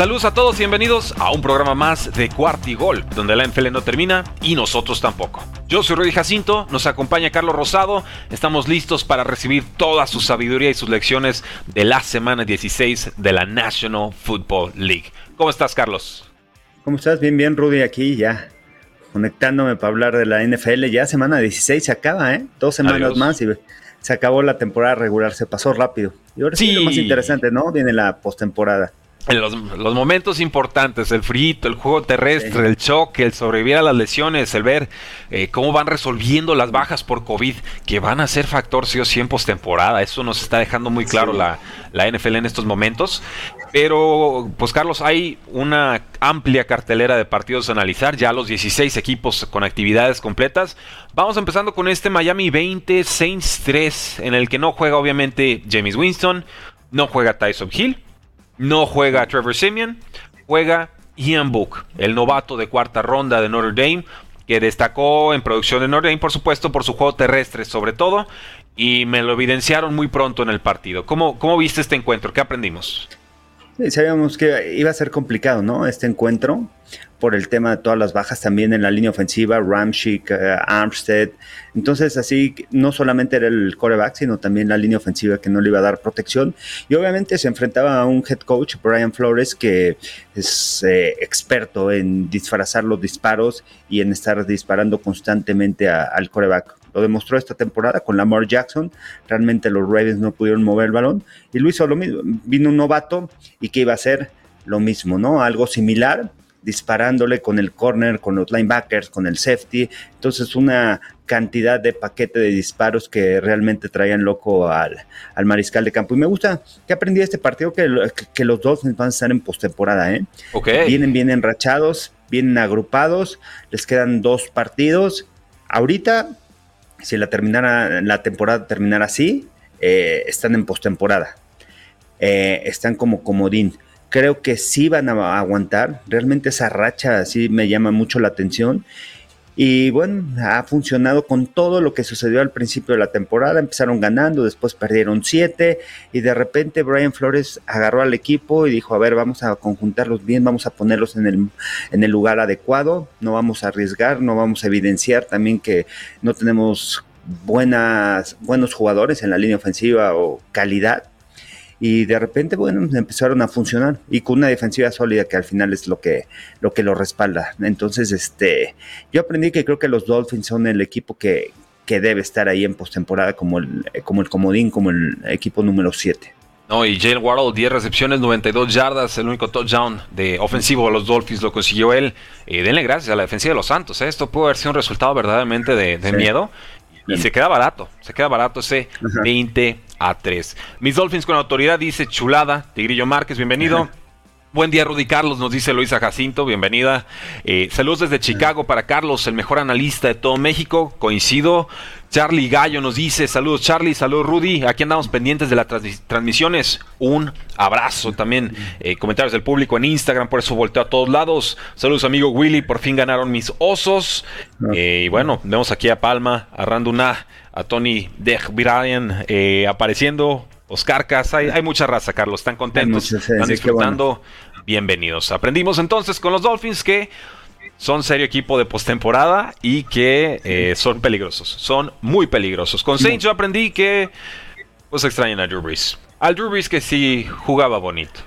Saludos a todos y bienvenidos a un programa más de Cuartigol, donde la NFL no termina y nosotros tampoco. Yo soy Rudy Jacinto, nos acompaña Carlos Rosado, estamos listos para recibir toda su sabiduría y sus lecciones de la semana 16 de la National Football League. ¿Cómo estás, Carlos? ¿Cómo estás? Bien, bien, Rudy, aquí ya conectándome para hablar de la NFL. Ya semana 16 se acaba, ¿eh? Dos semanas más y se acabó la temporada regular, se pasó rápido. Y ahora sí, lo más interesante, ¿no? Viene la postemporada en los, momentos importantes, el frito, el juego terrestre, el choque, el sobrevivir a las lesiones, el ver eh, cómo van resolviendo las bajas por COVID, que van a ser factor sí o sí en postemporada. Eso nos está dejando muy claro la, la, NFL en estos momentos. Pero, pues Carlos, hay una amplia cartelera de partidos a analizar, ya los 16 equipos con actividades completas. Vamos empezando con este Miami 20, Saints 3, en el que no juega obviamente James Winston, no juega Tyson Hill no juega Trevor Simeon, juega Ian Book, el novato de cuarta ronda de Notre Dame, que destacó en producción de Notre Dame, por supuesto, por su juego terrestre sobre todo, y me lo evidenciaron muy pronto en el partido. ¿Cómo, cómo viste este encuentro? ¿Qué aprendimos? sabíamos que iba a ser complicado, ¿no? Este encuentro, por el tema de todas las bajas también en la línea ofensiva, Ramchick, eh, Armstead. Entonces, así, no solamente era el coreback, sino también la línea ofensiva que no le iba a dar protección. Y obviamente se enfrentaba a un head coach, Brian Flores, que es eh, experto en disfrazar los disparos y en estar disparando constantemente al coreback. Lo demostró esta temporada con Lamar Jackson. Realmente los Ravens no pudieron mover el balón. Y lo hizo lo mismo. Vino un novato y que iba a hacer lo mismo, ¿no? Algo similar, disparándole con el corner, con los linebackers, con el safety. Entonces, una cantidad de paquete de disparos que realmente traían loco al, mariscal de campo. Y me gusta que aprendí este partido que, que, los dos van a estar en postemporada, ¿eh? Vienen bien enrachados, vienen agrupados, les quedan dos partidos. Ahorita si la, terminara, la temporada terminara así, eh, están en postemporada. Eh, están como comodín. Creo que sí van a aguantar. Realmente esa racha sí me llama mucho la atención. Y bueno, ha funcionado con todo lo que sucedió al principio de la temporada. Empezaron ganando, después perdieron siete y de repente Brian Flores agarró al equipo y dijo, a ver, vamos a conjuntarlos bien, vamos a ponerlos en el, en el lugar adecuado, no vamos a arriesgar, no vamos a evidenciar también que no tenemos buenas, buenos jugadores en la línea ofensiva o calidad y de repente, bueno, empezaron a funcionar y con una defensiva sólida que al final es lo que lo, que lo respalda. Entonces, este, yo aprendí que creo que los Dolphins son el equipo que, que debe estar ahí en postemporada como el, como el comodín, como el equipo número 7. No, y Jalen Waddle, 10 recepciones, 92 yardas, el único touchdown de ofensivo de los Dolphins lo consiguió él. Eh, denle gracias a la defensiva de los Santos. ¿eh? Esto puede haber sido un resultado verdaderamente de, miedo. Y se queda barato, se queda barato ese 20 a 3. Mis Dolphins con autoridad dice chulada. Tigrillo Márquez, bienvenido. Buen día, Rudy Carlos, nos dice Luisa Jacinto, bienvenida. Eh, saludos desde Chicago para Carlos, el mejor analista de todo México. Coincido. Charlie Gallo nos dice, saludos Charlie, saludos Rudy. Aquí andamos pendientes de las transmisiones. Un abrazo también. Eh, comentarios del público en Instagram, por eso volteo a todos lados. Saludos amigo Willy, por fin ganaron mis osos. Eh, y bueno, vemos aquí a Palma, a Randuna, a Tony Dej Brian apareciendo Oscar Casa, hay, mucha raza, Carlos. Están contentos, están disfrutando. Bienvenidos. Aprendimos entonces con los Dolphins que son serio equipo de postemporada y que eh, son peligrosos. Son muy peligrosos. Con Saints yo aprendí que pues extrañan a Drew Brees. Al Drew Brees que sí jugaba bonito.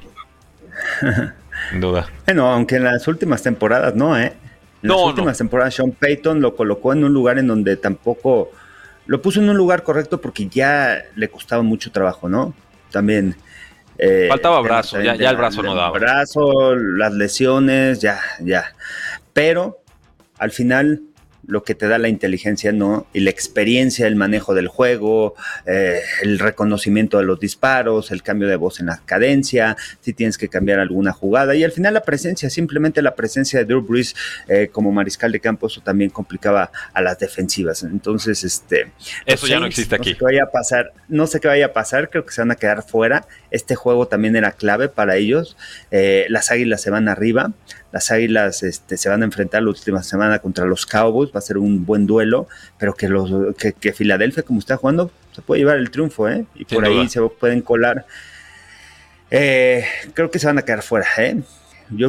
Sin duda. Bueno, aunque en las últimas temporadas no, ¿eh? En las últimas temporadas Sean Payton lo colocó en un lugar en donde tampoco lo puso en un lugar correcto porque ya le costaba mucho trabajo, ¿no? También Eh, Faltaba brazo, ya, ya el brazo no daba. Brazo, las lesiones, ya, ya. Pero al final lo que te da la inteligencia, ¿no? Y la experiencia, el manejo del juego, eh, el reconocimiento de los disparos, el cambio de voz en la cadencia, si tienes que cambiar alguna jugada. Y al final la presencia, simplemente la presencia de Drew Brees eh, como mariscal de campo, eso también complicaba a las defensivas. Entonces, este... Eso ya no existe aquí. No sé qué vaya a pasar, no sé qué vaya a pasar, creo que se van a quedar fuera. Este juego también era clave para ellos. Eh, las águilas se van arriba las Águilas este, se van a enfrentar la última semana contra los Cowboys, va a ser un buen duelo, pero que, los, que, Filadelfia, como está jugando, se puede llevar el triunfo, ¿eh? Y por ahí se pueden colar. Eh, creo que se van a quedar fuera, ¿eh?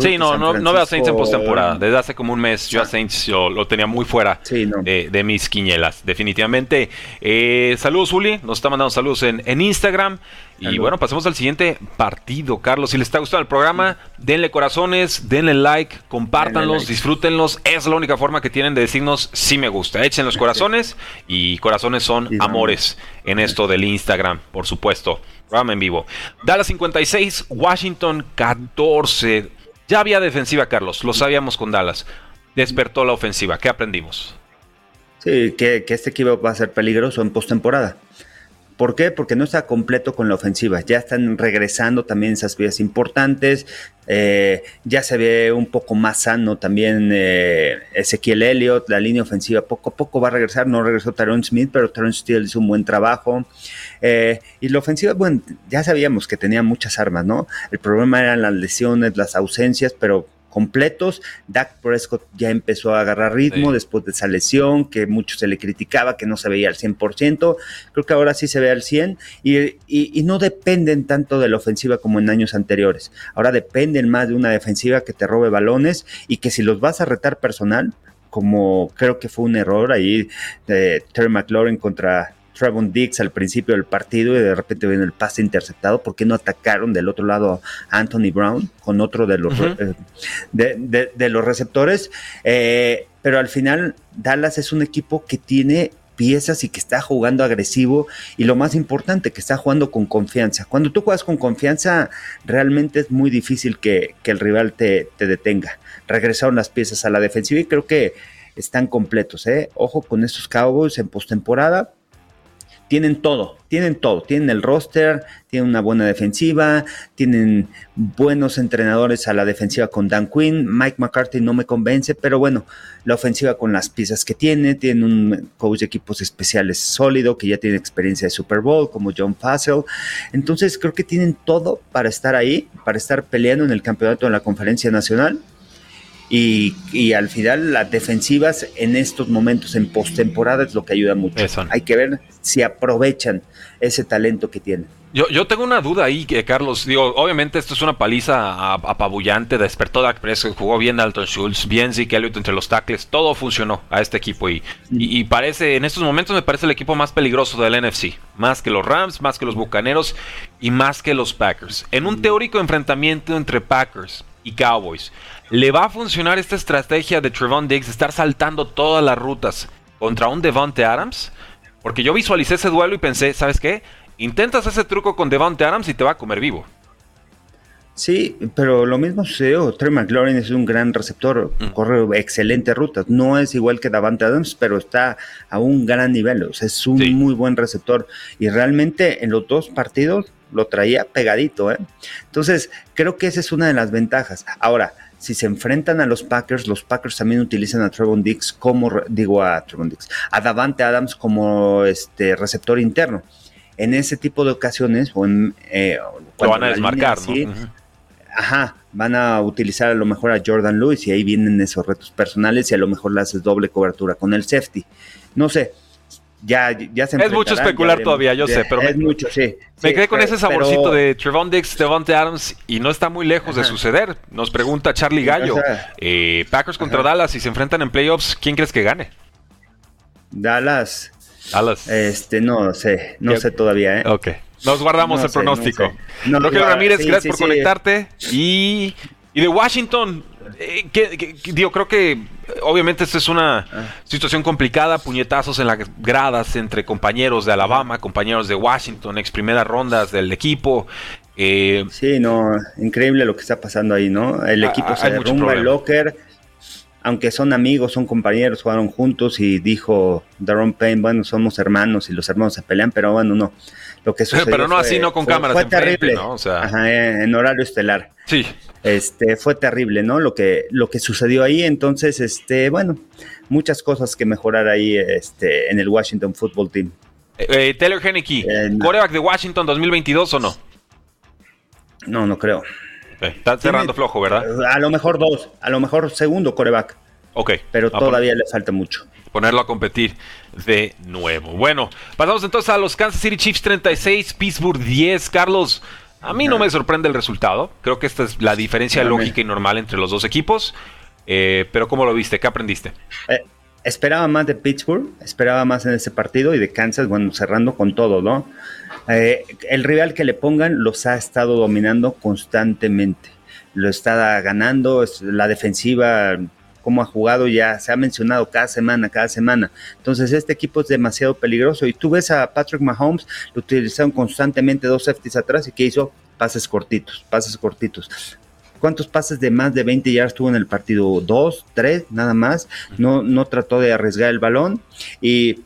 sí, no, no, no, veo a Saints en postemporada. Desde hace como un mes yo a Saints lo tenía muy fuera de, mis quiñelas, definitivamente. Eh, saludos, Uli. Nos está mandando saludos en, en Instagram. Y bueno, pasemos al siguiente partido, Carlos. Si les está gustando el programa, denle corazones, denle like, compártanlos, disfrútenlos. Es la única forma que tienen de decirnos si me gusta. Echen los corazones y corazones son amores en esto del Instagram, por supuesto. Programa en vivo. Dallas 56, Washington 14. Ya había defensiva, Carlos, lo sabíamos con Dallas. Despertó la ofensiva. ¿Qué aprendimos? Sí, que, este equipo va a ser peligroso en postemporada. ¿Por qué? Porque no está completo con la ofensiva. Ya están regresando también esas vías importantes. Eh, ya se ve un poco más sano también eh, Ezequiel Elliott. La línea ofensiva poco a poco va a regresar. No regresó Taron Smith, pero Taron Steele hizo un buen trabajo. Eh, y la ofensiva, bueno, ya sabíamos que tenía muchas armas, ¿no? El problema eran las lesiones, las ausencias, pero completos. Dak Prescott ya empezó a agarrar ritmo después de esa lesión que mucho se le criticaba, que no se veía al 100%. Creo que ahora sí se ve al 100% y, y, no dependen tanto de la ofensiva como en años anteriores. Ahora dependen más de una defensiva que te robe balones y que si los vas a retar personal, como creo que fue un error ahí de Terry McLaurin contra Trevon Diggs al principio del partido y de repente viene el pase interceptado. ¿Por qué no atacaron del otro lado a Anthony Brown con otro de los, eh, de, los receptores? Eh, pero al final Dallas es un equipo que tiene piezas y que está jugando agresivo y lo más importante, que está jugando con confianza. Cuando tú juegas con confianza, realmente es muy difícil que, que el rival te, te, detenga. Regresaron las piezas a la defensiva y creo que están completos. ¿eh? Ojo con estos Cowboys en postemporada tienen todo, tienen todo, tienen el roster, tienen una buena defensiva, tienen buenos entrenadores a la defensiva con Dan Quinn, Mike McCarthy no me convence, pero bueno, la ofensiva con las piezas que tiene, tiene un coach de equipos especiales sólido que ya tiene experiencia de Super Bowl como John Fassel, entonces creo que tienen todo para estar ahí, para estar peleando en el campeonato de la conferencia nacional y, al final las defensivas en estos momentos en postemporada es lo que ayuda mucho. Hay que ver si aprovechan ese talento que tienen. Yo, yo tengo una duda ahí, que Carlos. Digo, obviamente esto es una paliza apabullante. Despertó Dak Prescott, jugó bien Dalton Schultz, bien Zeke Elliott entre los tackles. Todo funcionó a este equipo. Y, y, parece, en estos momentos me parece el equipo más peligroso del NFC. Más que los Rams, más que los Bucaneros y más que los Packers. En un teórico enfrentamiento entre Packers y Cowboys. ¿Le va a funcionar esta estrategia de Trevon Diggs de estar saltando todas las rutas contra un Devonte Adams? Porque yo visualicé ese duelo y pensé, ¿sabes qué? Intentas ese truco con Devonte Adams y te va a comer vivo. Sí, pero lo mismo sucedió. Trey McLaurin es un gran receptor, mm. corre excelentes rutas. No es igual que Davante Adams, pero está a un gran nivel. O sea, es un muy buen receptor. Y realmente en los dos partidos lo traía pegadito. ¿eh? Entonces, creo que esa es una de las ventajas. Ahora, si se enfrentan a los Packers, los Packers también utilizan a Trevon Dix como, digo a Trevon Dix, a Davante Adams como este receptor interno. En ese tipo de ocasiones, o en, eh, lo van a desmarcar, Ajá, van a utilizar a lo mejor a Jordan Lewis y ahí vienen esos retos personales y a lo mejor le haces doble cobertura con el safety. No sé, ya, ya se Es mucho especular todavía, yo sé, pero es me, mucho, sí. Me quedé con ese saborcito de Trevon Dix, Devonte Adams y no está muy lejos de suceder. Nos pregunta Charlie Gallo, eh, Packers contra Dallas, si se enfrentan en playoffs, ¿quién crees que gane? Dallas. Dallas. Este, no sé, no sé todavía, ¿eh? Ok. Nos guardamos el pronóstico. No Ramírez, gracias por conectarte. Y, y de Washington, eh, que, digo, creo que obviamente esta es una ah. situación complicada, puñetazos en las gradas entre compañeros de Alabama, compañeros de Washington, ex primeras rondas del equipo. Eh, sí, no, increíble lo que está pasando ahí, ¿no? El equipo se derrumba, el locker, aunque son amigos, son compañeros, jugaron juntos y dijo Daron Payne, bueno, somos hermanos y los hermanos se pelean, pero bueno, no. Lo que sucedió pero no así, no con cámaras. Fue terrible, ¿no? O sea... en horario estelar. Sí. Este, fue terrible, ¿no? Lo que, lo que sucedió ahí, entonces, este, bueno, muchas cosas que mejorar ahí este, en el Washington Football Team. Eh, eh, Taylor Henneke, ¿coreback de Washington 2022 o no? No, no creo. Está cerrando flojo, ¿verdad? A lo mejor dos, a lo mejor segundo coreback. Ok. Pero todavía le falta mucho. Ponerlo a competir de nuevo. Bueno, pasamos entonces a los Kansas City Chiefs 36, Pittsburgh 10. Carlos, a mí no me sorprende el resultado. Creo que esta es la diferencia lógica y normal entre los dos equipos. Eh, pero ¿cómo lo viste? ¿Qué aprendiste? Eh, esperaba más de Pittsburgh, esperaba más en ese partido y de Kansas, bueno, cerrando con todo, ¿no? Eh, el rival que le pongan los ha estado dominando constantemente. Lo está ganando, la defensiva, como ha jugado, ya se ha mencionado cada semana, cada semana. Entonces, este equipo es demasiado peligroso. Y tú ves a Patrick Mahomes, lo utilizaron constantemente dos safeties atrás y que hizo pases cortitos, pases cortitos. ¿Cuántos pases de más de 20 yardas tuvo en el partido? Dos, tres, nada más. No, no trató de arriesgar el balón. Y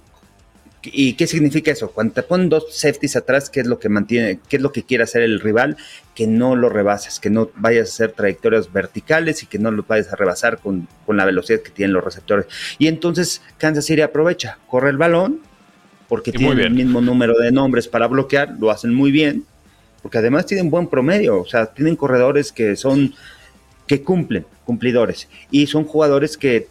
¿Y qué significa eso? Cuando te ponen dos safeties atrás, ¿qué es lo que mantiene, qué es lo que quiere hacer el rival? Que no lo rebases, que no vayas a hacer trayectorias verticales y que no lo vayas a rebasar con, la velocidad que tienen los receptores. Y entonces Kansas City aprovecha, corre el balón, porque tiene el mismo número de nombres para bloquear, lo hacen muy bien, porque además tienen buen promedio, o sea, tienen corredores que son, que cumplen, cumplidores, y son jugadores que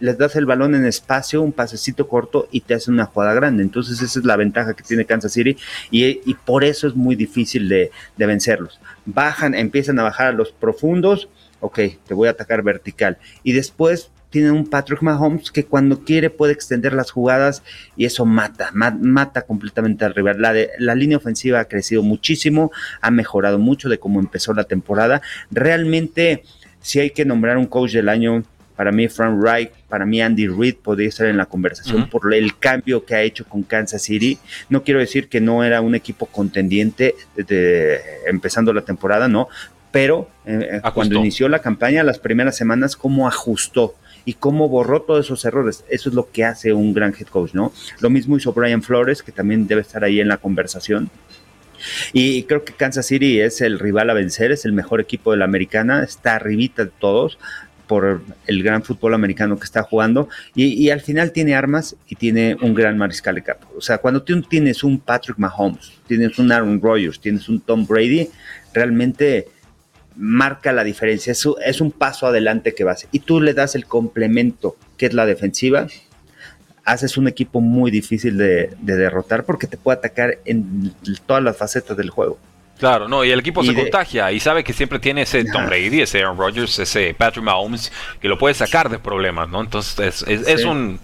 les das el balón en espacio, un pasecito corto y te hacen una jugada grande. Entonces esa es la ventaja que tiene Kansas City y, por eso es muy difícil de, vencerlos. Bajan, empiezan a bajar a los profundos, ok, te voy a atacar vertical. Y después tienen un Patrick Mahomes que cuando quiere puede extender las jugadas y eso mata, mata completamente al rival. La, la línea ofensiva ha crecido muchísimo, ha mejorado mucho de cómo empezó la temporada. Realmente, si hay que nombrar un coach del año, para mí, Frank Wright, para mí, Andy Reid podría estar en la conversación por el cambio que ha hecho con Kansas City. No quiero decir que no era un equipo contendiente empezando la temporada, no, pero eh, eh, cuando inició la campaña, las primeras semanas, cómo ajustó y cómo borró todos esos errores. Eso es lo que hace un gran head coach, ¿no? Lo mismo hizo Brian Flores, que también debe estar ahí en la conversación. Y creo que Kansas City es el rival a vencer, es el mejor equipo de la americana, está arribita de todos por el gran fútbol americano que está jugando y, al final tiene armas y tiene un gran mariscal de campo. O sea, cuando tienes un Patrick Mahomes, tienes un Aaron Rodgers, tienes un Tom Brady, realmente marca la diferencia. Es, es un paso adelante que vas. Y tú le das el complemento que es la defensiva. Haces un equipo muy difícil de derrotar porque te puede atacar en todas las facetas del juego. Claro, no, y el equipo se contagia y sabe que siempre tiene ese Tom Brady, ese Aaron Rodgers, ese Patrick Mahomes, que lo puede sacar de problemas, ¿no? Entonces es, un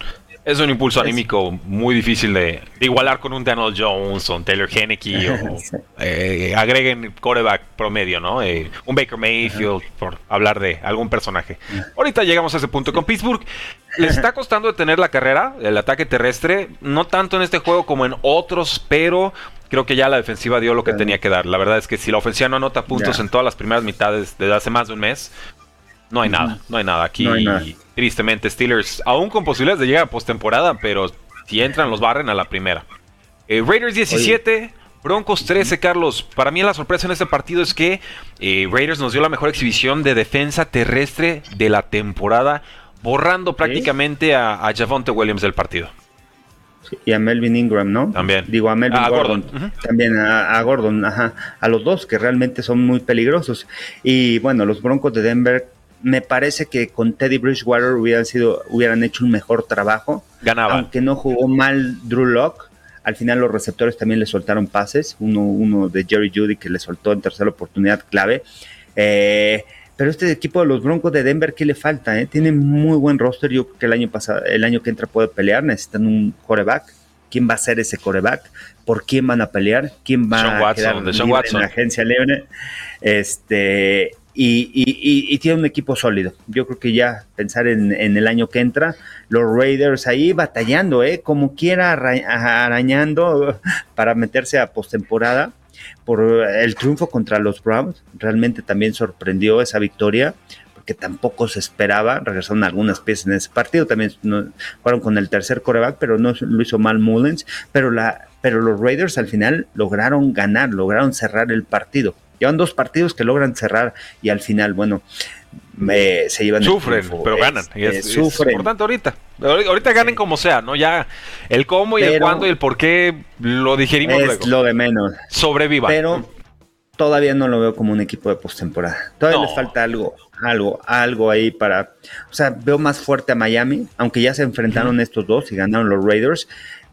es un impulso anímico muy difícil de, igualar con un Daniel Jones o un Taylor Henneke o eh, agreguen coreback promedio, ¿no? Eh, un Baker Mayfield, por hablar de algún personaje. Ahorita llegamos a ese punto. Con Pittsburgh, les está costando detener la carrera, el ataque terrestre, no tanto en este juego como en otros, pero creo que ya la defensiva dio lo que tenía que dar. La verdad es que si la ofensiva no anota puntos en todas las primeras mitades desde hace más de un mes, no hay nada, no hay nada. Aquí, tristemente, Steelers, aún con posibilidades de llegar a postemporada, pero si entran, los barren a la primera. Eh, Raiders 17. Broncos 13, Carlos. Para mí la sorpresa en este partido es que eh, Raiders nos dio la mejor exhibición de defensa terrestre de la temporada, borrando prácticamente a, a Javonte Williams del partido y a Melvin Ingram, ¿no? También. Digo, a Melvin Gordon. También a, Gordon, ajá. A los dos que realmente son muy peligrosos. Y bueno, los Broncos de Denver, me parece que con Teddy Bridgewater hubieran, sido, hubieran hecho un mejor trabajo. Ganaba. Aunque no jugó mal Drew Locke. Al final los receptores también le soltaron pases. Uno, uno de Jerry Judy que le soltó en tercera oportunidad clave. Eh, pero este equipo de los Broncos de Denver, ¿qué le falta? Eh? Tiene muy buen roster. Yo creo que el año pasado, el año que entra puede pelear. Necesitan un coreback. ¿Quién va a ser ese coreback? ¿Por quién van a pelear? ¿Quién va a quedar libre en la agencia libre? Este, y, tiene un equipo sólido. Yo creo que ya pensar en, el año que entra, los Raiders ahí batallando, ¿eh? como quiera arañando para meterse a postemporada por el triunfo contra los Browns. Realmente también sorprendió esa victoria porque tampoco se esperaba. Regresaron algunas piezas en ese partido. También fueron con el tercer coreback, pero no lo hizo mal Mullens. Pero, la, pero los Raiders al final lograron ganar, lograron cerrar el partido. Llevan dos partidos que logran cerrar y al final, bueno, se llevan sufren, pero ganan. es, importante ahorita. Ahorita ganen como sea, ¿no? Ya el cómo y el cuándo y el por qué lo digerimos es lo de menos. Sobreviva. Pero todavía no lo veo como un equipo de postemporada. Todavía les falta algo, algo, algo ahí para. O sea, veo más fuerte a Miami, aunque ya se enfrentaron estos dos y ganaron los Raiders,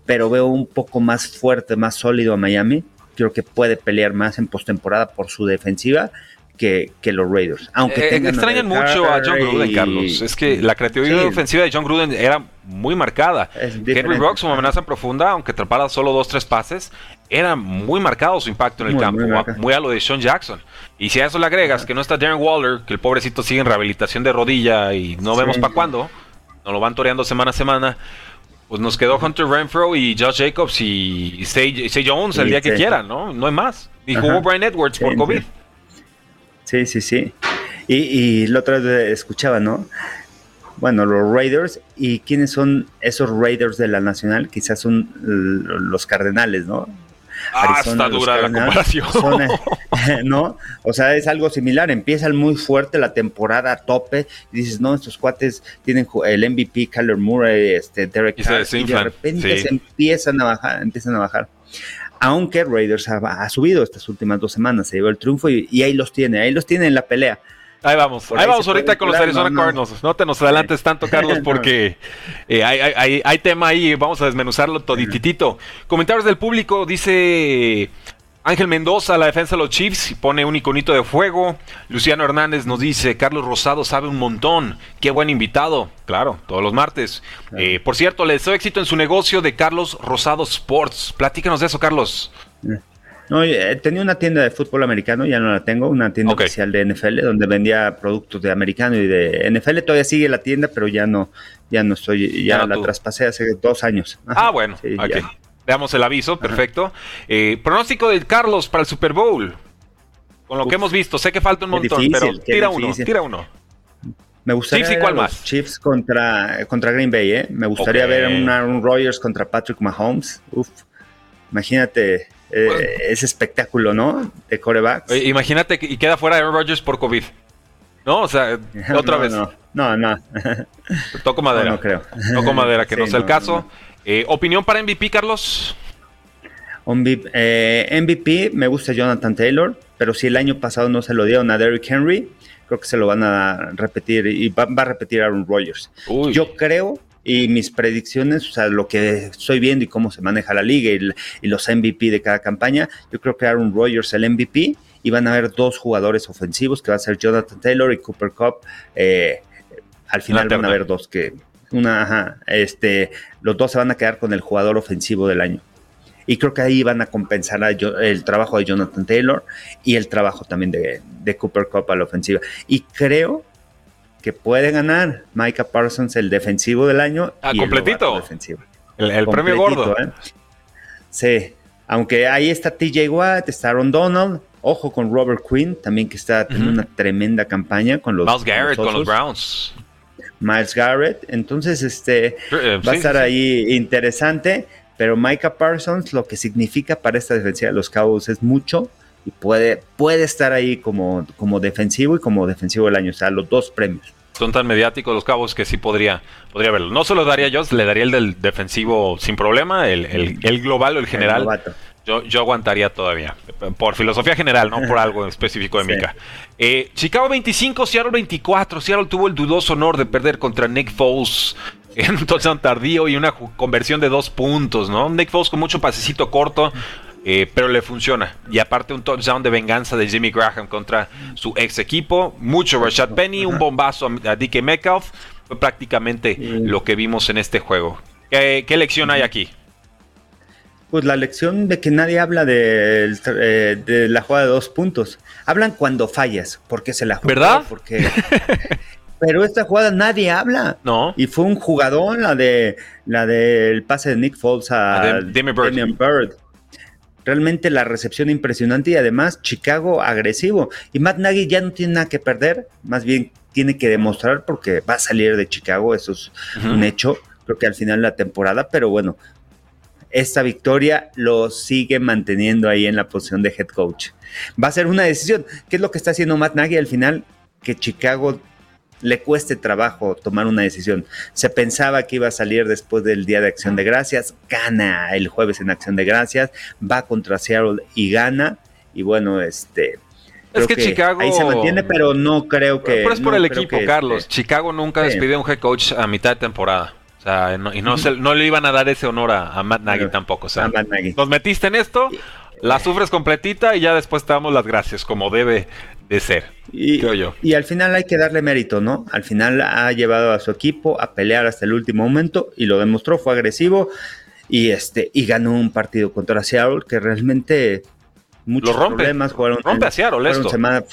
pero veo un poco más fuerte, más sólido a Miami. Creo que puede pelear más en postemporada por su defensiva que, los Raiders. Aunque eh, extrañan mucho a John Gruden, Carlos. Es que la creatividad ofensiva de John Gruden era muy marcada. Henry Rocks, como amenaza profunda, aunque atrapara solo dos, tres pases, era muy marcado su impacto en el campo, muy, a, lo de Sean Jackson. Y si a eso le agregas que no está Darren Waller, que el pobrecito sigue en rehabilitación de rodilla y no vemos para cuándo, nos lo van toreando semana a semana, pues nos quedó Hunter Renfro y Josh Jacobs y Say, Jones el día que quieran, ¿no? No hay más. Y jugó Brian Edwards por COVID. Sí, sí, sí. Y, y la otra vez escuchaba, ¿no? Bueno, los Raiders. ¿Y quiénes son esos Raiders de la Nacional? Quizás son los Cardenales, ¿no? Ah, está dura la comparación. ¿No? O sea, es algo similar. Empiezan muy fuerte la temporada a tope y dices, no, estos cuates tienen el MVP, Kyler Murray, este, Derek Carr, y de repente se empiezan a bajar, empiezan a bajar aunque Raiders ha, subido estas últimas dos semanas, se llevó el triunfo y, ahí los tiene, ahí los tiene en la pelea. Ahí vamos, ahí, vamos ahorita con los Arizona Cardinals. No te nos adelantes tanto, Carlos, porque eh, hay, tema ahí, vamos a desmenuzarlo todititito. Comentarios del público, dice Ángel Mendoza, la defensa de los Chiefs, pone un iconito de fuego. Luciano Hernández nos dice, Carlos Rosado sabe un montón. Qué buen invitado. Claro, todos los martes. Eh, por cierto, le deseo éxito en su negocio de Carlos Rosado Sports. Platícanos de eso, Carlos. No, eh, tenía una tienda de fútbol americano, ya no la tengo, una tienda oficial de NFL, donde vendía productos de americano y de NFL. Todavía sigue la tienda, pero ya no, ya no estoy, ya, la traspasé hace dos años. ah, bueno, sí, Veamos el aviso, perfecto. Eh, pronóstico de Carlos para el Super Bowl. Con lo que hemos visto, sé que falta un montón, pero tira uno, tira uno. Me gustaría ver cuál más? Chiefs contra, contra Green Bay, ¿eh? Me gustaría ver un Aaron Rodgers contra Patrick Mahomes. Uf, imagínate eh, ese espectáculo, ¿no? De corebacks. Imagínate y queda fuera Aaron Rodgers por COVID. ¿No? O sea, otra vez. No, no. no. Toco madera. No, creo. Toco madera, que no sea el caso. Eh, ¿Opinión para MVP, Carlos? MVP, eh, me gusta Jonathan Taylor, pero si el año pasado no se lo dieron a Derrick Henry, creo que se lo van a repetir y va, a repetir Aaron Rodgers. Yo creo y mis predicciones, o sea, lo que estoy viendo y cómo se maneja la liga y, los MVP de cada campaña, yo creo que Aaron Rodgers el MVP y van a haber dos jugadores ofensivos que va a ser Jonathan Taylor y Cooper Cup. Eh, al final van a haber dos que una, este, los dos se van a quedar con el jugador ofensivo del año. Y creo que ahí van a compensar el trabajo de Jonathan Taylor y el trabajo también de, Cooper Cup a la ofensiva. Y creo que puede ganar Micah Parsons el defensivo del año. Ah, completito. El, premio gordo. ¿eh? Sí, aunque ahí está TJ Watt, está Aaron Donald. Ojo con Robert Quinn, también que está teniendo una tremenda campaña con los. Miles Garrett con los Browns. Miles Garrett. Entonces, este eh, va a estar ahí interesante. Pero Micah Parsons, lo que significa para esta defensiva de los Cowboys es mucho y puede, puede estar ahí como, como defensivo y como defensivo del año. O sea, los dos premios. Son tan mediáticos los cabos que sí podría, podría verlo. No se lo daría yo, le daría el del defensivo sin problema, el, el, global o el general. Yo, yo aguantaría todavía. Por filosofía general, no por algo específico de Mika. Eh, Chicago 25, Seattle 24. Seattle tuvo el dudoso honor de perder contra Nick Foles en un touchdown tardío y una conversión de dos puntos, ¿no? Nick Foles con mucho pasecito corto. Eh, pero le funciona. Y aparte un touchdown de venganza de Jimmy Graham contra su ex equipo. Mucho Rashad Penny, un bombazo a DK Metcalf. Fue prácticamente lo que vimos en este juego. ¿Qué, qué lección hay aquí? Pues la lección de que nadie habla de, eh, de, la jugada de dos puntos. Hablan cuando fallas, porque se la jugó, ¿Verdad? Porque, pero esta jugada nadie habla. No. Y fue un jugador, la de la del pase de Nick Foles a, Damian Bird. Bird. realmente la recepción impresionante y además Chicago agresivo. Y Matt Nagy ya no tiene nada que perder, más bien tiene que demostrar porque va a salir de Chicago, eso es un hecho, creo que al final de la temporada, pero bueno, esta victoria lo sigue manteniendo ahí en la posición de head coach. Va a ser una decisión. ¿Qué es lo que está haciendo Matt Nagy al final? Que Chicago le cueste trabajo tomar una decisión. Se pensaba que iba a salir después del Día de Acción de Gracias, gana el jueves en Acción de Gracias, va contra Seattle y gana. Y bueno, este, es que, Chicago. Ahí se mantiene, pero no creo que. Pero es por el equipo, Carlos. Chicago nunca despidió a un head coach a mitad de temporada. O sea, y no, no le iban a dar ese honor a, Matt Nagy tampoco. O sea, nos metiste en esto, la sufres completita y ya después te damos las gracias, como debe de ser. Y, creo yo. y al final hay que darle mérito, ¿no? Al final ha llevado a su equipo a pelear hasta el último momento y lo demostró, fue agresivo y este y ganó un partido contra Seattle que realmente muchos problemas. Jugaron, rompe Semana,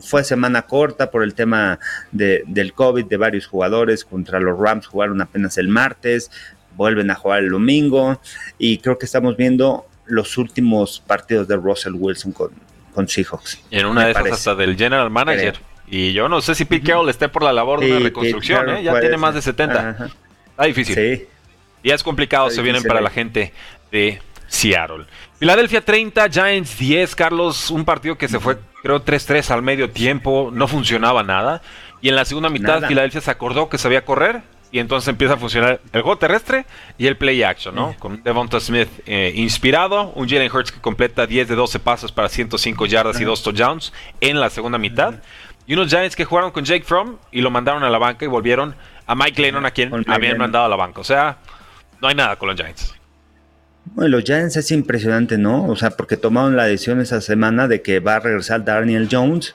fue, semana corta por el tema de, del COVID de varios jugadores. Contra los Rams jugaron apenas el martes, vuelven a jugar el domingo. Y creo que estamos viendo los últimos partidos de Russell Wilson con, con Seahawks. Y en una de esas hasta del general manager. Y yo no sé si Pete Carroll esté por la labor de una reconstrucción, ¿eh? ya tiene más de 70. Está difícil. Sí. Y es complicado, se vienen para la gente de Seattle. Filadelfia 30, Giants 10, Carlos, un partido que se fue creo 3-3 al medio tiempo, no funcionaba nada. Y en la segunda mitad Filadelfia se acordó que sabía correr y entonces empieza a funcionar el juego terrestre y el play action, ¿no? Con Devonta Smith eh, inspirado, un Jalen Hurts que completa 10 de 12 pasos para 105 yardas y 2 touchdowns en la segunda mitad. Y unos Giants que jugaron con Jake Fromm y lo mandaron a la banca y volvieron a Mike Lennon a quien habían mandado a la banca. O sea, no hay nada con los Giants. Bueno, los Giants es impresionante, ¿no? O sea, porque tomaron la decisión esa semana de que va a regresar Daniel Jones,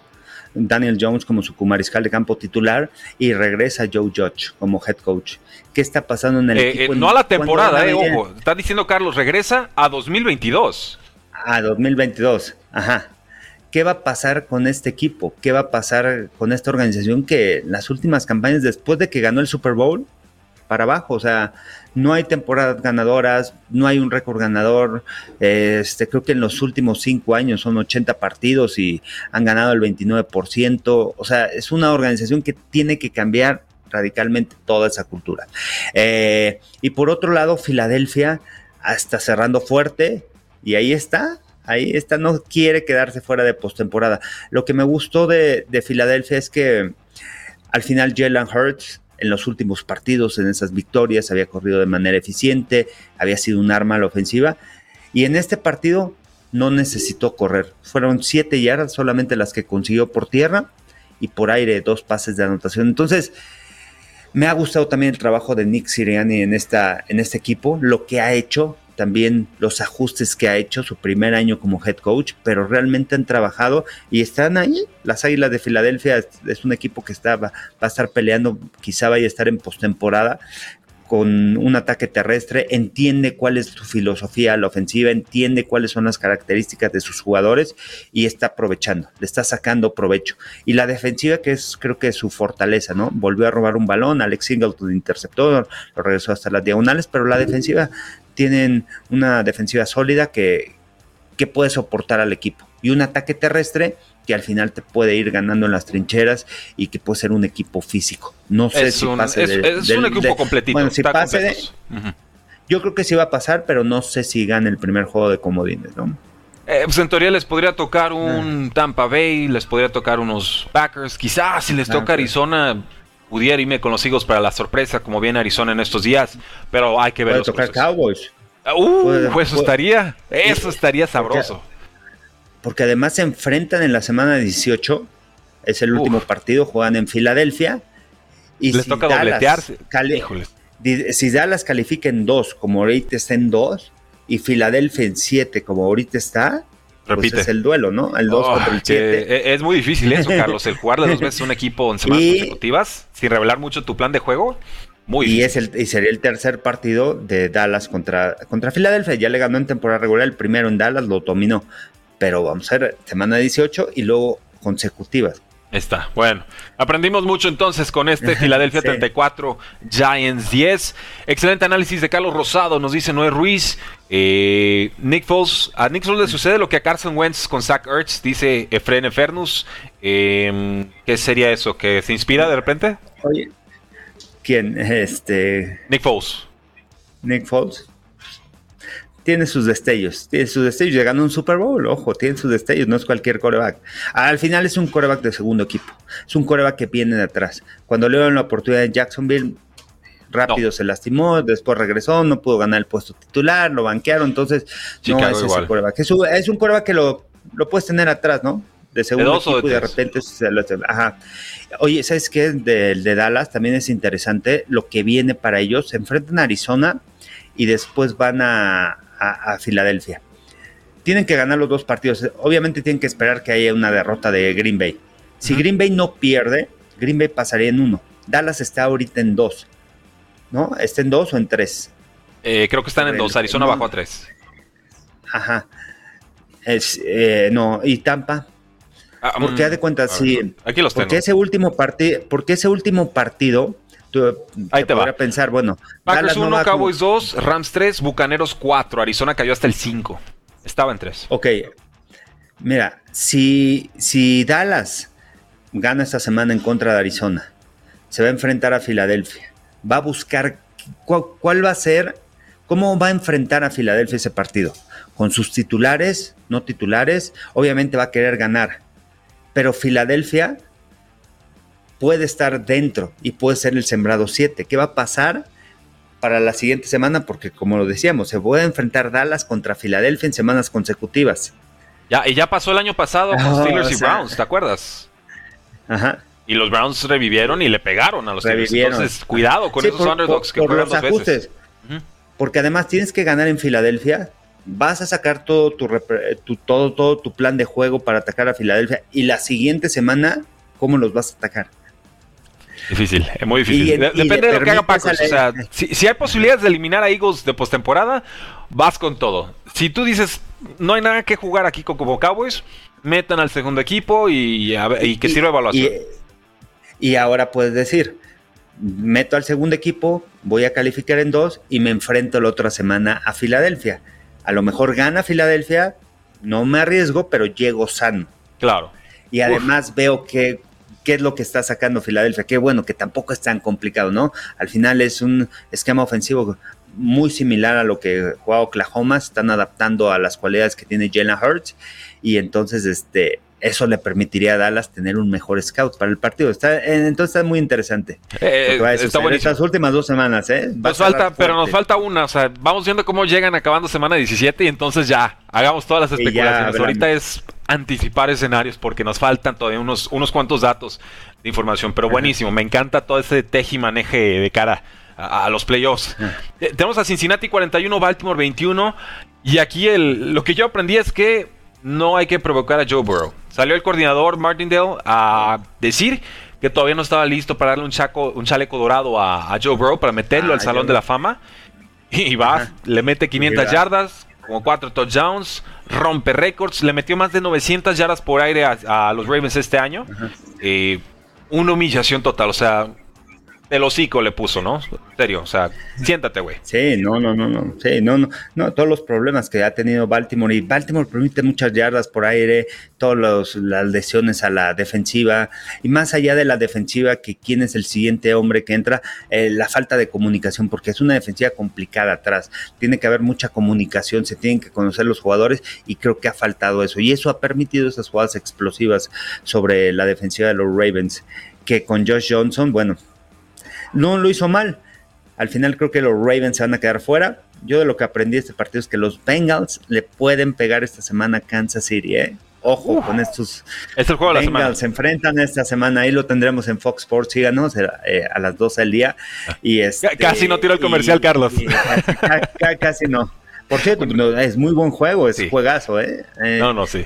Daniel Jones como su mariscal de campo titular y regresa Joe Judge como head coach. ¿Qué está pasando en el eh, equipo? Eh, no a la temporada, eh, ojo. Está diciendo Carlos, regresa a 2022. A 2022, ajá. ¿Qué va a pasar con este equipo? ¿Qué va a pasar con esta organización que las últimas campañas después de que ganó el Super Bowl para abajo? O sea, no hay temporadas ganadoras, no hay un récord ganador. Este, creo que en los últimos cinco años son 80 partidos y han ganado el 29%. O sea, es una organización que tiene que cambiar radicalmente toda esa cultura. Eh, y por otro lado, Filadelfia está cerrando fuerte y ahí está. Ahí está, no quiere quedarse fuera de postemporada. Lo que me gustó de, de Filadelfia es que al final Jalen Hurts en los últimos partidos, en esas victorias, había corrido de manera eficiente, había sido un arma a la ofensiva. Y en este partido no necesitó correr. Fueron siete yardas solamente las que consiguió por tierra y por aire dos pases de anotación. Entonces, me ha gustado también el trabajo de Nick Siriani en, esta, en este equipo, lo que ha hecho, también los ajustes que ha hecho su primer año como head coach, pero realmente han trabajado y están ahí. Las Águilas de Filadelfia es, un equipo que está, va, a estar peleando, quizá vaya a estar en postemporada con un ataque terrestre, entiende cuál es su filosofía la ofensiva, entiende cuáles son las características de sus jugadores y está aprovechando, le está sacando provecho. Y la defensiva, que es creo que es su fortaleza, ¿no? Volvió a robar un balón, Alex Singleton interceptó, lo regresó hasta las diagonales, pero la defensiva tienen una defensiva sólida que, que puede soportar al equipo y un ataque terrestre que al final te puede ir ganando en las trincheras y que puede ser un equipo físico. No sé si pase es, un equipo completito. Bueno, si pase yo creo que sí va a pasar, pero no sé si gane el primer juego de comodines, ¿no? Eh, pues en teoría les podría tocar un ah. Tampa Bay, les podría tocar unos Packers, quizás si les ah, toca Arizona pudiera irme con los hijos para la sorpresa, como viene Arizona en estos días, pero hay que ver. Puede tocar Cowboys. Uh, pues eso estaría, eso estaría sabroso. Porque, además se enfrentan en la semana 18, es el último partido, juegan en Filadelfia. Y Les toca dobletearse. Si Dallas califica en 2, como ahorita está en 2, y Filadelfia en 7, como ahorita está, pues es el duelo, ¿no? El 2 contra el 7. Es muy difícil eso, Carlos, el jugarle dos veces a un equipo en semanas consecutivas, sin revelar mucho tu plan de juego. Muy y, es el, y sería el tercer partido de Dallas contra, contra Filadelfia. Ya le ganó en temporada regular el primero en Dallas, lo dominó. Pero vamos a ver, semana 18 y luego consecutivas. Está, bueno. Aprendimos mucho entonces con este Philadelphia 34, Giants 10. Excelente análisis de Carlos Rosado, nos dice Noé Ruiz. Eh, Nick Foles, a Nick Foles le sucede lo que a Carson Wentz con Zach Ertz, dice Efren Efernus. Em, ¿Qué sería eso? ¿Que se inspira de repente? Oye, ¿quién? Este... Nick Foles. Nick Foles tiene sus destellos, tiene sus destellos, llegando a un Super Bowl, ojo, tiene sus destellos, no es cualquier coreback. Al final es un coreback de segundo equipo, es un coreback que viene de atrás. Cuando le dieron la oportunidad en Jacksonville, rápido se lastimó, después regresó, no pudo ganar el puesto titular, lo banquearon, entonces no es ese coreback. Es un, es un coreback que lo, lo puedes tener atrás, ¿no? De segundo equipo y de repente se lo, ajá. Oye, ¿sabes qué? De, de Dallas también es interesante lo que viene para ellos. Se enfrentan a Arizona y después van a, a, Filadelfia. Tienen que ganar los dos partidos. Obviamente tienen que esperar que haya una derrota de Green Bay. Si Green Bay no pierde, Green Bay pasaría en uno. Dallas está ahorita en dos. ¿No? ¿Está en dos o en tres? Eh, creo que están en dos. Arizona bajó a tres. Ajá. Es, eh, no, y Tampa. Ah, porque mm, de cuenta, sí. Aquí los tengo. Porque ese último partido, porque ese último partido Ahí te, va. a pensar, bueno. Packers 1, Cowboys 2, Rams 3, Bucaneros 4. Arizona cayó hasta el 5. Estaba en 3. Ok. Mira, si, si Dallas gana esta semana en contra de Arizona, se va a enfrentar a Filadelfia. Va a buscar cuál, va a ser, cómo va a enfrentar a Filadelfia ese partido. Con sus titulares, no titulares, obviamente va a querer ganar. Pero Filadelfia puede estar dentro y puede ser el sembrado 7. ¿Qué va a pasar para la siguiente semana? Porque como lo decíamos, se puede enfrentar Dallas contra Filadelfia en semanas consecutivas. Ya, y ya pasó el año pasado con Steelers y Browns, ¿te acuerdas? Ajá. Y los Browns revivieron y le pegaron a los Steelers. Entonces, cuidado con esos underdogs que juegan dos ajustes. veces. Porque además tienes que ganar en Filadelfia. Vas a sacar todo tu, tu, todo, todo tu plan de juego para atacar a Filadelfia. Y la siguiente semana, ¿cómo los vas a atacar? Difícil, es muy difícil. Depende de lo que haga Packers. O sea, si, hay posibilidades de eliminar a Eagles de postemporada, vas con todo. Si tú dices, no hay nada que jugar aquí con como Cowboys, metan al segundo equipo y, que sirva evaluación. Y, ahora puedes decir, meto al segundo equipo, voy a calificar en dos y me enfrento la otra semana a Filadelfia. A lo mejor gana Filadelfia, no me arriesgo, pero llego sano. Claro. Y además veo que qué es lo que está sacando Filadelfia. Qué bueno, que tampoco es tan complicado, ¿no? Al final es un esquema ofensivo muy similar a lo que juega Oklahoma, están adaptando a las cualidades que tiene Jalen Hurts y entonces este eso le permitiría a Dallas tener un mejor scout para el partido. Está, eh, entonces está muy interesante. Eh, está Estas últimas dos semanas, ¿eh? Nos falta, pero nos falta una. O sea, vamos viendo cómo llegan acabando semana 17 y entonces ya hagamos todas las especulaciones. Ahorita es anticipar escenarios porque nos faltan todavía unos, unos cuantos datos de información, pero buenísimo, me encanta todo ese tejimaneje de cara a, los playoffs. Eh, tenemos a Cincinnati 41, Baltimore 21 y aquí el, lo que yo aprendí es que no hay que provocar a Joe Burrow. Salió el coordinador Martindale a decir que todavía no estaba listo para darle un, chaco, un chaleco dorado a, Joe Burrow para meterlo ah, al Salón de la Fama. Y va, le mete 500 yardas, como cuatro touchdowns, rompe récords, le metió más de 900 yardas por aire a, los Ravens este año. Eh, una humillación total, o sea, el hocico le puso, ¿no? En serio, o sea, siéntate, güey. Sí, no, no, no, no, sí, no, no, no, todos los problemas que ha tenido Baltimore y Baltimore permite muchas yardas por aire, todas las lesiones a la defensiva y más allá de la defensiva, que quién es el siguiente hombre que entra, eh, la falta de comunicación, porque es una defensiva complicada atrás, tiene que haber mucha comunicación, se tienen que conocer los jugadores y creo que ha faltado eso y eso ha permitido esas jugadas explosivas sobre la defensiva de los Ravens que con Josh Johnson, bueno, no lo hizo mal. Al final creo que los Ravens se van a quedar fuera. Yo de lo que aprendí de este partido es que los Bengals le pueden pegar esta semana a Kansas City, ¿eh? Ojo con estos es el juego Bengals de la se enfrentan esta semana, ahí lo tendremos en Fox Sports, síganos eh, a las 12 del día. Y este, casi no tiro el comercial, Carlos. casi no. Por cierto, es muy buen juego, es juegazo, ¿eh? ¿eh? No, no, sí.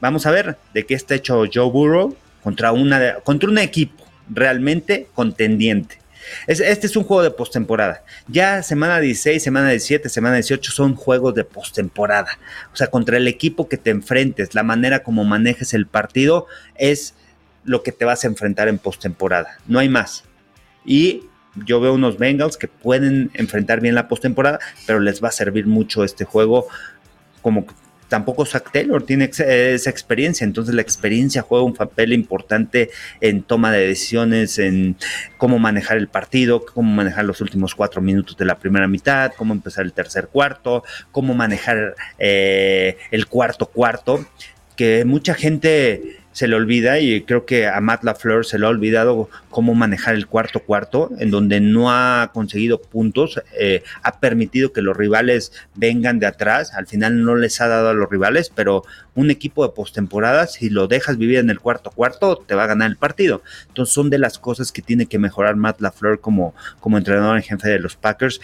vamos a ver de qué está hecho Joe Burrow contra, una, contra un equipo realmente contendiente. este es un juego de postemporada. Ya semana 16, semana 17, semana 18 son juegos de postemporada. O sea, contra el equipo que te enfrentes, la manera como manejes el partido es lo que te vas a enfrentar en postemporada. No hay más. Y yo veo unos Bengals que pueden enfrentar bien la postemporada, pero les va a servir mucho este juego como tampoco Zach Taylor tiene esa experiencia, entonces la experiencia juega un papel importante en toma de decisiones, en cómo manejar el partido, cómo manejar los últimos cuatro minutos de la primera mitad, cómo empezar el tercer cuarto, cómo manejar eh, el cuarto cuarto, que mucha gente se le olvida y creo que a Matt LaFleur se le ha olvidado cómo manejar el cuarto cuarto, en donde no ha conseguido puntos, eh, ha permitido que los rivales vengan de atrás, al final no les ha dado a los rivales, pero un equipo de postemporada, si lo dejas vivir en el cuarto cuarto, te va a ganar el partido. Entonces son de las cosas que tiene que mejorar Matt LaFleur como, como entrenador en jefe de los Packers,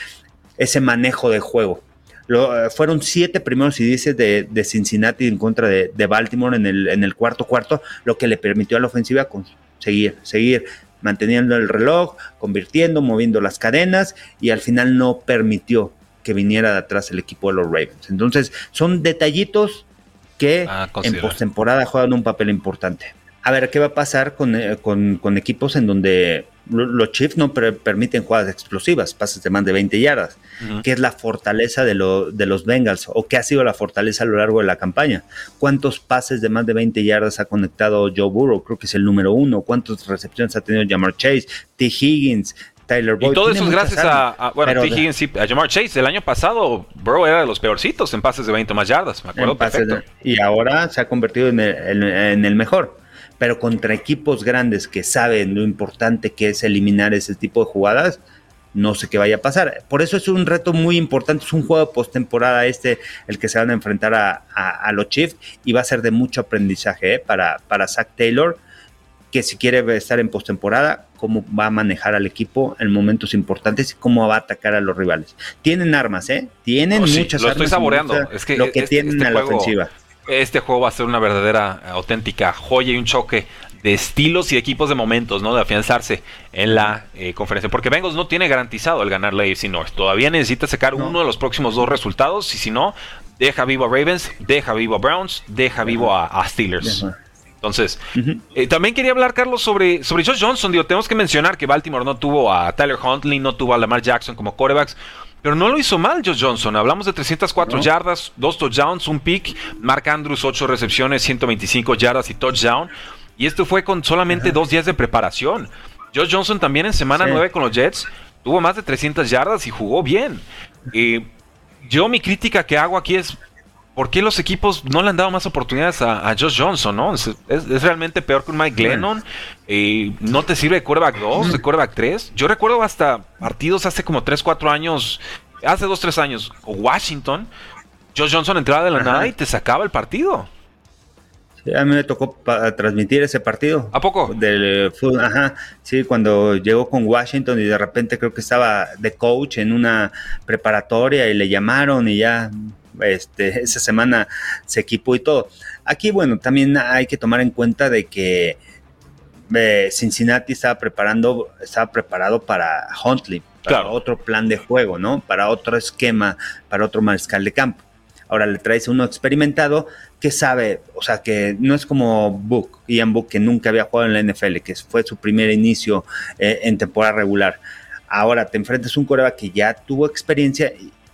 ese manejo de juego lo, fueron siete primeros y de, de Cincinnati en contra de, Baltimore en el, en el, cuarto cuarto, lo que le permitió a la ofensiva seguir, seguir manteniendo el reloj, convirtiendo, moviendo las cadenas y al final no permitió que viniera de atrás el equipo de los Ravens. Entonces, son detallitos que ah, en postemporada juegan un papel importante. A ver, ¿qué va a pasar con, eh, con equipos en donde los Chiefs no permiten jugadas explosivas, pases de más de 20 yardas, que es la fortaleza de, de, los Bengals o que ha sido la fortaleza a lo largo de la campaña. ¿Cuántos pases de más de 20 yardas ha conectado Joe Burrow? Creo que es el número uno. ¿Cuántas recepciones ha tenido Jamar Chase, T. Higgins? Tyler Boyd. Y todo eso es gracias a, bueno, T. Higgins y a Jamar Chase. El año pasado, Burrow era de los peorcitos en pases de 20 más yardas, me acuerdo perfecto. y ahora se ha convertido en en el mejor pero contra equipos grandes que saben lo importante que es eliminar ese tipo de jugadas, no sé qué vaya a pasar. Por eso es un reto muy importante, es un juego postemporada este, el que se van a enfrentar a, los Chiefs y va a ser de mucho aprendizaje ¿eh? para, para Zach Taylor, que si quiere estar en postemporada, cómo va a manejar al equipo en momentos importantes y cómo va a atacar a los rivales. Tienen armas, ¿eh? Tienen muchas lo armas. Estoy saboreando. Es que lo que este, tienen este a la ofensiva este juego va a ser una verdadera, auténtica joya y un choque de estilos y equipos de momentos, ¿no? De afianzarse en la eh, conferencia. Porque Bengals no tiene garantizado el ganar la AFC North. Todavía necesita sacar uno de los próximos dos resultados. Y si no, deja vivo a Ravens, deja vivo a Browns, deja vivo a, Steelers. Entonces, eh, también quería hablar, Carlos, sobre, sobre Josh Johnson. Digo, tenemos que mencionar que Baltimore no tuvo a Tyler Huntley, no tuvo a Lamar Jackson como corebacks. Pero no lo hizo mal Josh Johnson. Hablamos de 304 yardas, dos touchdowns, un pick. Mark Andrews, 8 recepciones, 125 yardas y touchdown. Y esto fue con solamente dos días de preparación. Josh Johnson también en semana 9 con los Jets tuvo más de 300 yardas y jugó bien. Y yo mi crítica que hago aquí es ¿por qué los equipos no le han dado más oportunidades a, Josh Johnson? ¿no? Es, realmente peor que un Mike Glennon. no te sirve de quarterback 2, de quarterback 3. Yo recuerdo hasta partidos hace como 3, 4 años, hace 2, 3 años, Washington. Josh Johnson entraba de la nada y te sacaba el partido. A mí me tocó transmitir ese partido. ¿A poco? Del ajá, sí, cuando llegó con Washington y de repente creo que estaba de coach en una preparatoria y le llamaron y ya este, esa semana se equipó y todo. Aquí, bueno, también hay que tomar en cuenta de que eh, Cincinnati estaba preparando, estaba preparado para Huntley, para otro plan de juego, ¿no? Para otro esquema, para otro mariscal de campo. Ahora le traes uno experimentado que sabe, o sea, que no es como Book, Ian Book, que nunca había jugado en la NFL, que fue su primer inicio eh, en temporada regular. Ahora te enfrentas a un coreback que ya tuvo experiencia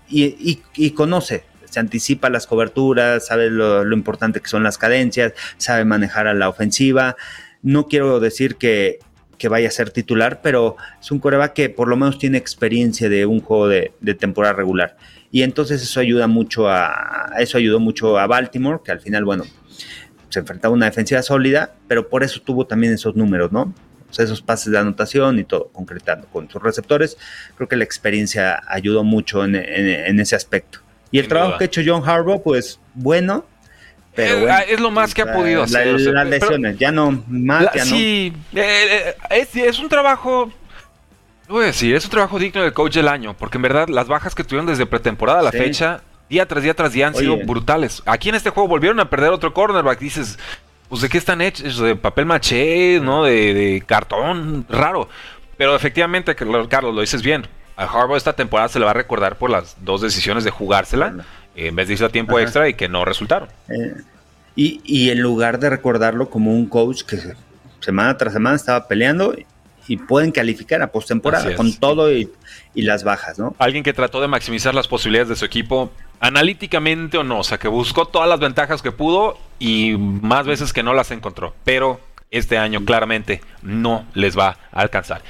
y conoce, se anticipa las coberturas, sabe lo, importante que son las cadencias, sabe manejar a la ofensiva. No quiero decir que, vaya a ser titular, pero es un coreback que por lo menos tiene experiencia de un juego de, temporada regular. Y entonces eso ayuda mucho a, eso ayudó mucho a Baltimore, que al final, bueno, se enfrentaba a una defensiva sólida, pero por eso tuvo también esos números, ¿no? Esos pases de anotación y todo, concretando con sus receptores. Creo que la experiencia ayudó mucho en ese aspecto. Y el trabajo que ha hecho John Harbaugh, pues bueno, pero eh, es lo más que ha podido hacer. las lesiones, ya no, más, ya sí, eh, eh, es, un trabajo, voy a decir, es un trabajo digno del coach del año, porque en verdad las bajas que tuvieron desde pretemporada a la fecha, día tras día tras día han sido brutales. Aquí en este juego volvieron a perder otro cornerback, dices, pues de qué están hechos, de papel maché, ¿no? De, de cartón, raro. Pero efectivamente, Carlos, lo dices bien a Harbaugh esta temporada se le va a recordar por las dos decisiones de jugársela en vez de irse a tiempo extra y que no resultaron. Eh, y, en lugar de recordarlo como un coach que semana tras semana estaba peleando y pueden calificar a postemporada con todo y, las bajas, ¿no? Alguien que trató de maximizar las posibilidades de su equipo, analíticamente o no, o sea, que buscó todas las ventajas que pudo y más veces que no las encontró, pero este año claramente no les va a alcanzar.